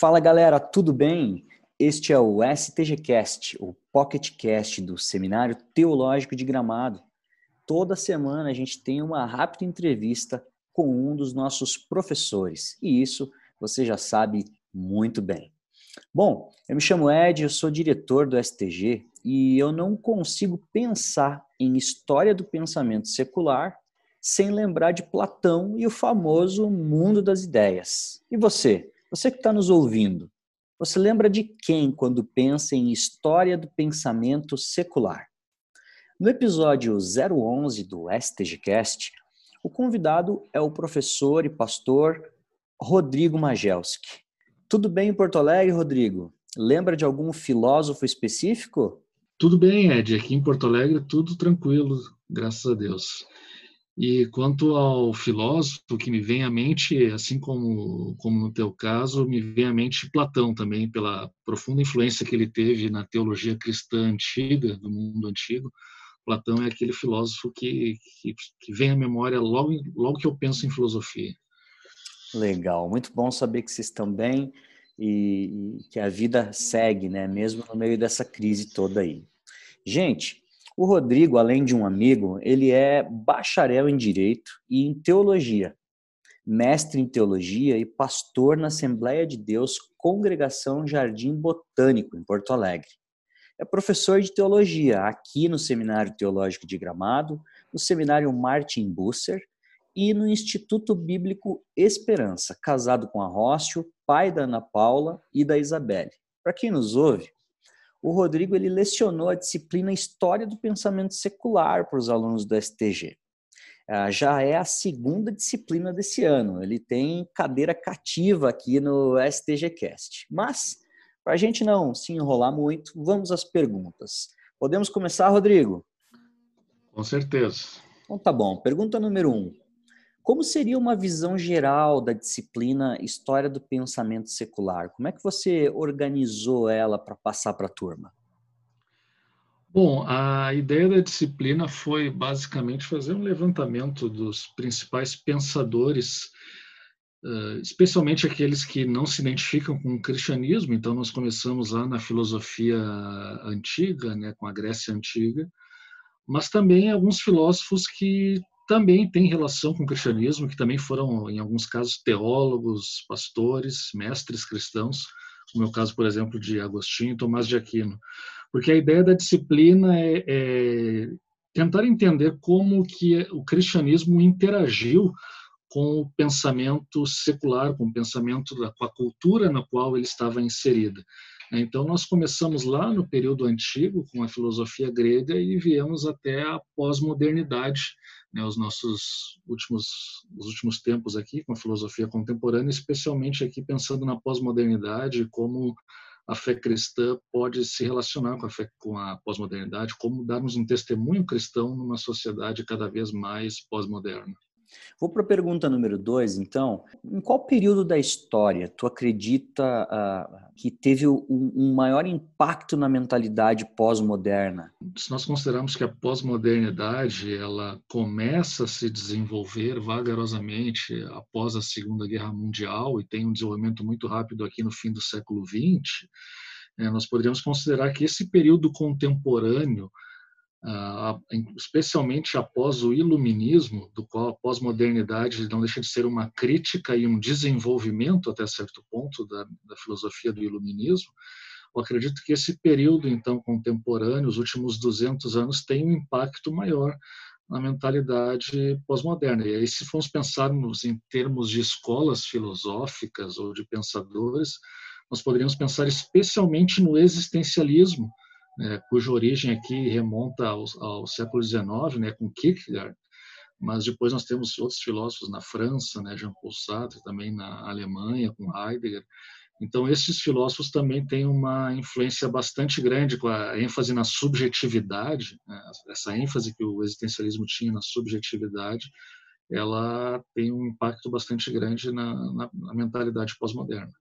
Fala galera, tudo bem? Este é o STGcast, o PocketCast do Seminário Teológico de Gramado. Toda semana a gente tem uma rápida entrevista com um dos nossos professores, e isso você já sabe muito bem. Bom, eu me chamo Ed, eu sou diretor do STG e eu não consigo pensar em história do pensamento secular sem lembrar de Platão e o famoso mundo das ideias. E você? Você que está nos ouvindo, você lembra de quem quando pensa em história do pensamento secular? No episódio 011 do STGcast, o convidado é o professor e pastor Rodrigo Magelski. Tudo bem em Porto Alegre, Rodrigo? Lembra de algum filósofo específico? Tudo bem, Ed. Aqui em Porto Alegre, tudo tranquilo, graças a Deus. E quanto ao filósofo que me vem à mente, assim como, como no teu caso, me vem à mente Platão também, pela profunda influência que ele teve na teologia cristã antiga, do mundo antigo. Platão é aquele filósofo que, que, que vem à memória logo, logo que eu penso em filosofia. Legal, muito bom saber que vocês estão bem e, e que a vida segue, né? Mesmo no meio dessa crise toda aí. Gente, o Rodrigo, além de um amigo, ele é bacharel em Direito e em Teologia, mestre em Teologia e pastor na Assembleia de Deus Congregação Jardim Botânico, em Porto Alegre. É professor de Teologia aqui no Seminário Teológico de Gramado, no Seminário Martin Busser e no Instituto Bíblico Esperança, casado com a Rócio, pai da Ana Paula e da Isabelle. Para quem nos ouve, o Rodrigo ele lecionou a disciplina História do Pensamento Secular para os alunos do STG. Ah, já é a segunda disciplina desse ano. Ele tem cadeira cativa aqui no STGcast. Mas, para a gente não se enrolar muito, vamos às perguntas. Podemos começar, Rodrigo? Com certeza. Então tá bom. Pergunta número um. Como seria uma visão geral da disciplina História do Pensamento Secular? Como é que você organizou ela para passar para a turma? Bom, a ideia da disciplina foi basicamente fazer um levantamento dos principais pensadores, especialmente aqueles que não se identificam com o cristianismo. Então, nós começamos lá na filosofia antiga, né, com a Grécia Antiga, mas também alguns filósofos que também tem relação com o cristianismo, que também foram, em alguns casos, teólogos, pastores, mestres cristãos, como é o caso, por exemplo, de Agostinho e Tomás de Aquino. Porque a ideia da disciplina é, é tentar entender como que o cristianismo interagiu com o pensamento secular, com o pensamento, com a cultura na qual ele estava inserida. Então, nós começamos lá no período antigo, com a filosofia grega, e viemos até a pós-modernidade, né, os nossos últimos, os últimos tempos aqui, com a filosofia contemporânea, especialmente aqui pensando na pós-modernidade, como a fé cristã pode se relacionar com a, fé, com a pós-modernidade, como darmos um testemunho cristão numa sociedade cada vez mais pós-moderna. Vou para a pergunta número dois, então. Em qual período da história tu acredita uh, que teve um, um, maior impacto na mentalidade pós-moderna? Se nós considerarmos que a pós-modernidade ela começa a se desenvolver vagarosamente após a Segunda Guerra Mundial e tem um desenvolvimento muito rápido aqui no fim do século XX, é, nós poderíamos considerar que esse período contemporâneo especialmente após o iluminismo, do qual a pós-modernidade não deixa de ser uma crítica e um desenvolvimento até certo ponto da, da filosofia do iluminismo, eu acredito que esse período então contemporâneo, os últimos 200 anos, tem um impacto maior na mentalidade pós-moderna. E aí, se formos pensarmos em termos de escolas filosóficas ou de pensadores, nós poderíamos pensar especialmente no existencialismo, né, cuja origem aqui remonta ao, ao século XIX, né, com Kierkegaard, mas depois nós temos outros filósofos na França, né, Jean-Paul Sartre, também na Alemanha, com Heidegger. Então, esses filósofos também têm uma influência bastante grande, com a ênfase na subjetividade, né, essa ênfase que o existencialismo tinha na subjetividade, ela tem um impacto bastante grande na, na, na mentalidade pós-moderna.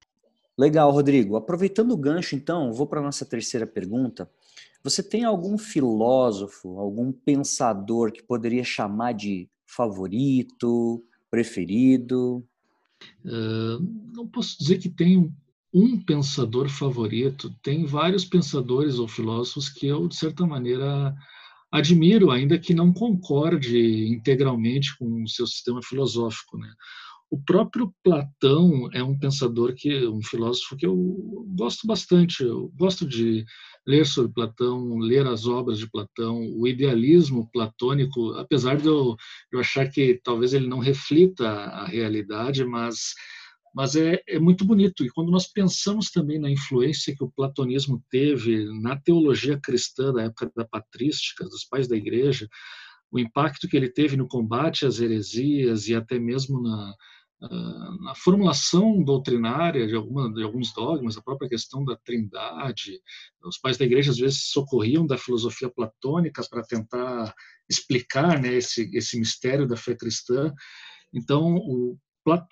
Legal, Rodrigo. Aproveitando o gancho, então, vou para a nossa terceira pergunta. Você tem algum filósofo, algum pensador que poderia chamar de favorito, preferido? Uh, não posso dizer que tenho um pensador favorito. Tem vários pensadores ou filósofos que eu, de certa maneira, admiro, ainda que não concorde integralmente com o seu sistema filosófico. Né? O próprio Platão é um pensador que, um filósofo que eu gosto bastante. Eu gosto de ler sobre Platão, ler as obras de Platão, o idealismo platônico, apesar de eu, eu achar que talvez ele não reflita a realidade, mas mas é, é, muito bonito. E quando nós pensamos também na influência que o platonismo teve na teologia cristã da época da patrística, dos pais da igreja, o impacto que ele teve no combate às heresias e até mesmo na, na formulação doutrinária de, alguma, de alguns dogmas, a própria questão da trindade. Os pais da igreja às vezes socorriam da filosofia platônica para tentar explicar né, esse, esse mistério da fé cristã. Então, o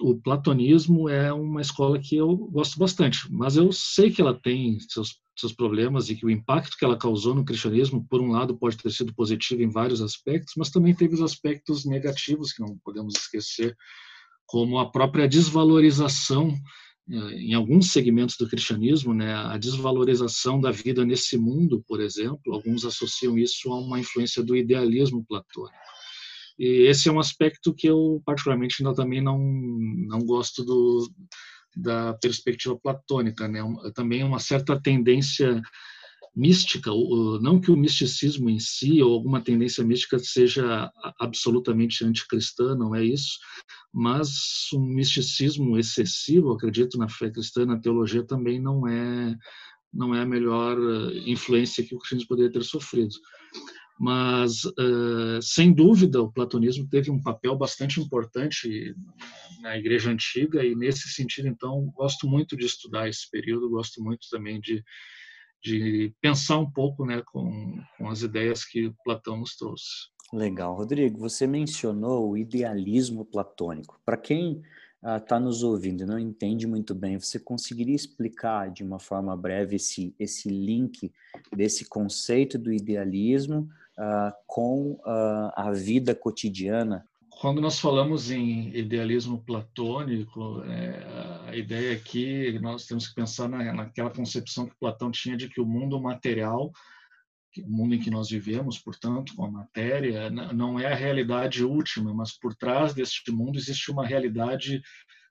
o platonismo é uma escola que eu gosto bastante, mas eu sei que ela tem seus, seus problemas e que o impacto que ela causou no cristianismo, por um lado, pode ter sido positivo em vários aspectos, mas também teve os aspectos negativos que não podemos esquecer, como a própria desvalorização eh, em alguns segmentos do cristianismo, né, a desvalorização da vida nesse mundo, por exemplo, alguns associam isso a uma influência do idealismo platônico. E esse é um aspecto que eu particularmente ainda também não não gosto do da perspectiva platônica, né? Também uma certa tendência mística, não que o misticismo em si ou alguma tendência mística seja absolutamente anticristã, não é isso, mas um misticismo excessivo, acredito na fé cristã, na teologia também não é não é a melhor eh, influência que o cristianismo poderia ter sofrido. Mas, uh, sem dúvida, o platonismo teve um papel bastante importante na Igreja Antiga, e nesse sentido, então, gosto muito de estudar esse período, gosto muito também de, de pensar um pouco né, com, com as ideias que Platão nos trouxe. Legal. Rodrigo, você mencionou o idealismo platônico. Para quem está uh, nos ouvindo e não entende muito bem, você conseguiria explicar de uma forma breve esse, esse link desse conceito do idealismo uh, com uh, a vida cotidiana? Quando nós falamos em idealismo platônico, é, ideia é nós temos que pensar na, naquela concepção que Platão tinha de que o mundo material, o mundo em que nós vivemos, portanto, com a matéria, não é a realidade última, mas por trás deste mundo existe uma realidade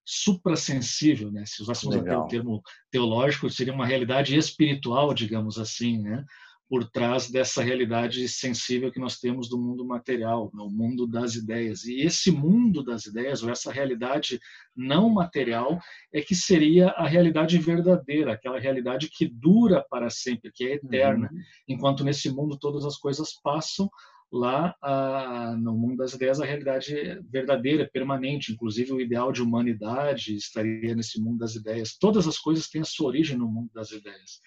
suprassensível, né? Se usássemos até o termo teológico, seria uma realidade espiritual, digamos assim, né? Por trás dessa realidade sensível que nós temos do mundo material, no mundo das ideias. E esse mundo das ideias, ou essa realidade não material, é que seria a realidade verdadeira, aquela realidade que dura para sempre, que é eterna. Uhum. Enquanto nesse mundo todas as coisas passam, lá a, no mundo das ideias a realidade verdadeira, permanente, inclusive o ideal de humanidade estaria nesse mundo das ideias. Todas as coisas têm a sua origem no mundo das ideias.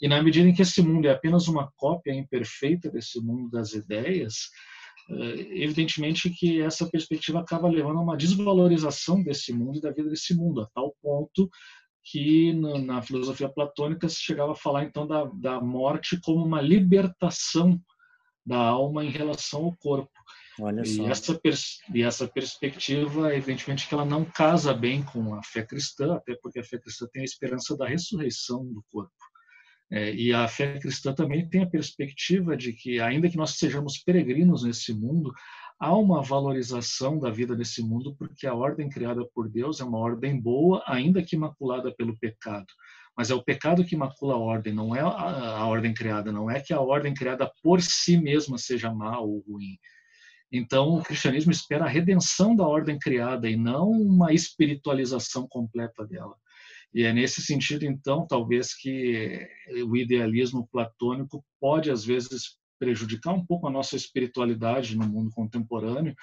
E na medida em que esse mundo é apenas uma cópia imperfeita desse mundo das ideias, eh, evidentemente que essa perspectiva acaba levando a uma desvalorização desse mundo e da vida desse mundo, a tal ponto que na filosofia platônica se chegava a falar então da, da morte como uma libertação da alma em relação ao corpo. Olha só. E essa, e essa perspectiva, evidentemente, que ela não casa bem com a fé cristã, até porque a fé cristã tem a esperança da ressurreição do corpo. É, e a fé cristã também tem a perspectiva de que, ainda que nós sejamos peregrinos nesse mundo, há uma valorização da vida nesse mundo, porque a ordem criada por Deus é uma ordem boa, ainda que maculada pelo pecado. Mas é o pecado que macula a ordem, não é a, a ordem criada, não é que a ordem criada por si mesma seja má ou ruim. Então, o cristianismo espera a redenção da ordem criada e não uma espiritualização completa dela. E é nesse sentido, então, talvez que o idealismo platônico pode, às vezes, prejudicar um pouco a nossa espiritualidade no mundo contemporâneo,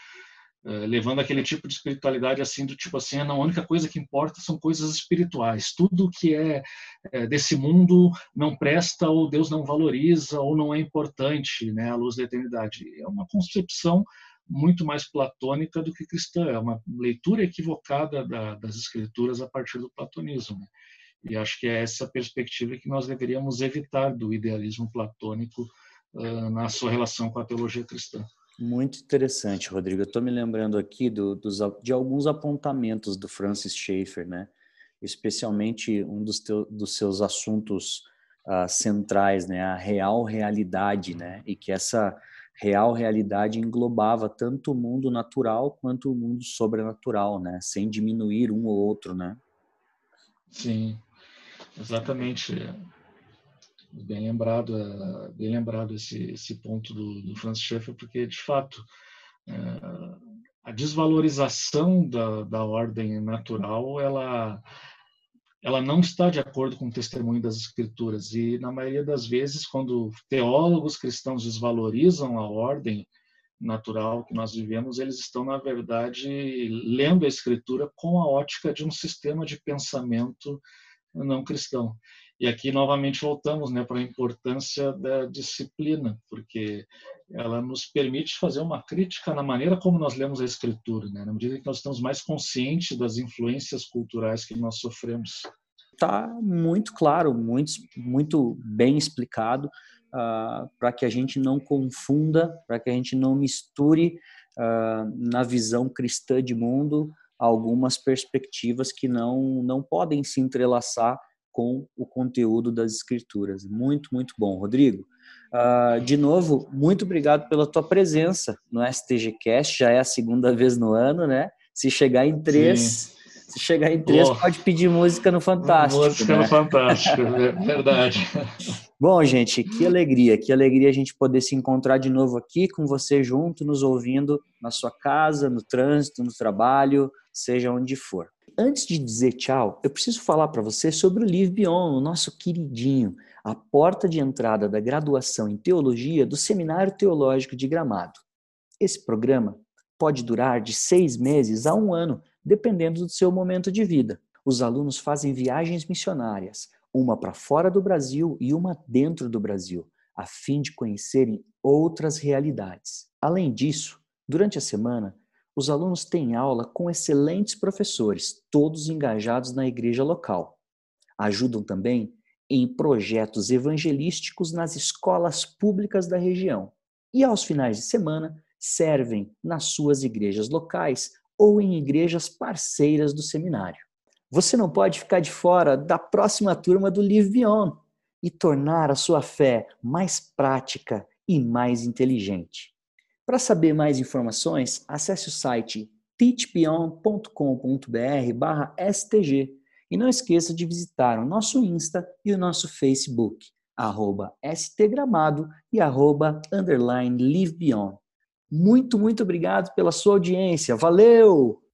eh, levando aquele tipo de espiritualidade assim do tipo assim, a única coisa que importa são coisas espirituais. Tudo que é, é desse mundo não presta ou Deus não valoriza ou não é importante, né, à luz da eternidade. É uma concepção muito mais platônica do que cristã. É uma leitura equivocada da, das escrituras a partir do platonismo. Né? E acho que é essa perspectiva que nós deveríamos evitar do idealismo platônico uh, na sua relação com a teologia cristã. Muito interessante, Rodrigo. Eu estou me lembrando aqui do, dos, de alguns apontamentos do Francis Schaeffer, né? especialmente um dos, teu, dos seus assuntos uh, centrais, né, a real realidade, né, e que essa real realidade englobava tanto o mundo natural quanto o mundo sobrenatural, né, sem diminuir um ou outro, né. Sim, exatamente. Bem lembrado, bem lembrado esse, esse ponto do, do Francis Schaeffer, porque de fato é, a desvalorização da, da ordem natural, ela ela não está de acordo com o testemunho das escrituras. E na maioria das vezes quando teólogos cristãos desvalorizam a ordem natural que nós vivemos eles estão na verdade lendo a escritura com a ótica de um sistema de pensamento não cristão e aqui novamente voltamos né para a importância da disciplina porque ela nos permite fazer uma crítica na maneira como nós lemos a escritura, né? na medida que nós estamos mais conscientes das influências culturais que nós sofremos. Está muito claro, muito, muito bem explicado, uh, para que a gente não confunda, para que a gente não misture uh, na visão cristã de mundo algumas perspectivas que não, não podem se entrelaçar com o conteúdo das escrituras. Muito, muito bom. Rodrigo, Uh, de novo, muito obrigado pela tua presença no STGcast. Já é a segunda vez no ano, né? Se chegar em três, Sim. Se chegar em três, oh. pode pedir música no Fantástico. Música né? no Fantástico, é verdade. Bom, gente, que alegria, que alegria a gente poder se encontrar de novo aqui com você junto, nos ouvindo na sua casa, no trânsito, no trabalho, seja onde for. Antes de dizer tchau, eu preciso falar para você sobre o Live Beyond, o nosso queridinho a porta de entrada da graduação em teologia do Seminário Teológico de Gramado. Esse programa pode durar de seis meses a um ano, dependendo do seu momento de vida. Os alunos fazem viagens missionárias, uma para fora do Brasil e uma dentro do Brasil, a fim de conhecerem outras realidades. Além disso, durante a semana, os alunos têm aula com excelentes professores, todos engajados na igreja local. Ajudam também em projetos evangelísticos nas escolas públicas da região e, aos finais de semana, servem nas suas igrejas locais ou em igrejas parceiras do seminário. Você não pode ficar de fora da próxima turma do Live Beyond e tornar a sua fé mais prática e mais inteligente. Para saber mais informações, acesse o site teachbeyond.com.br/stg e não esqueça de visitar o nosso Insta e o nosso Facebook, arroba stgramado e arroba underline livebeyond. Muito, muito obrigado pela sua audiência. Valeu!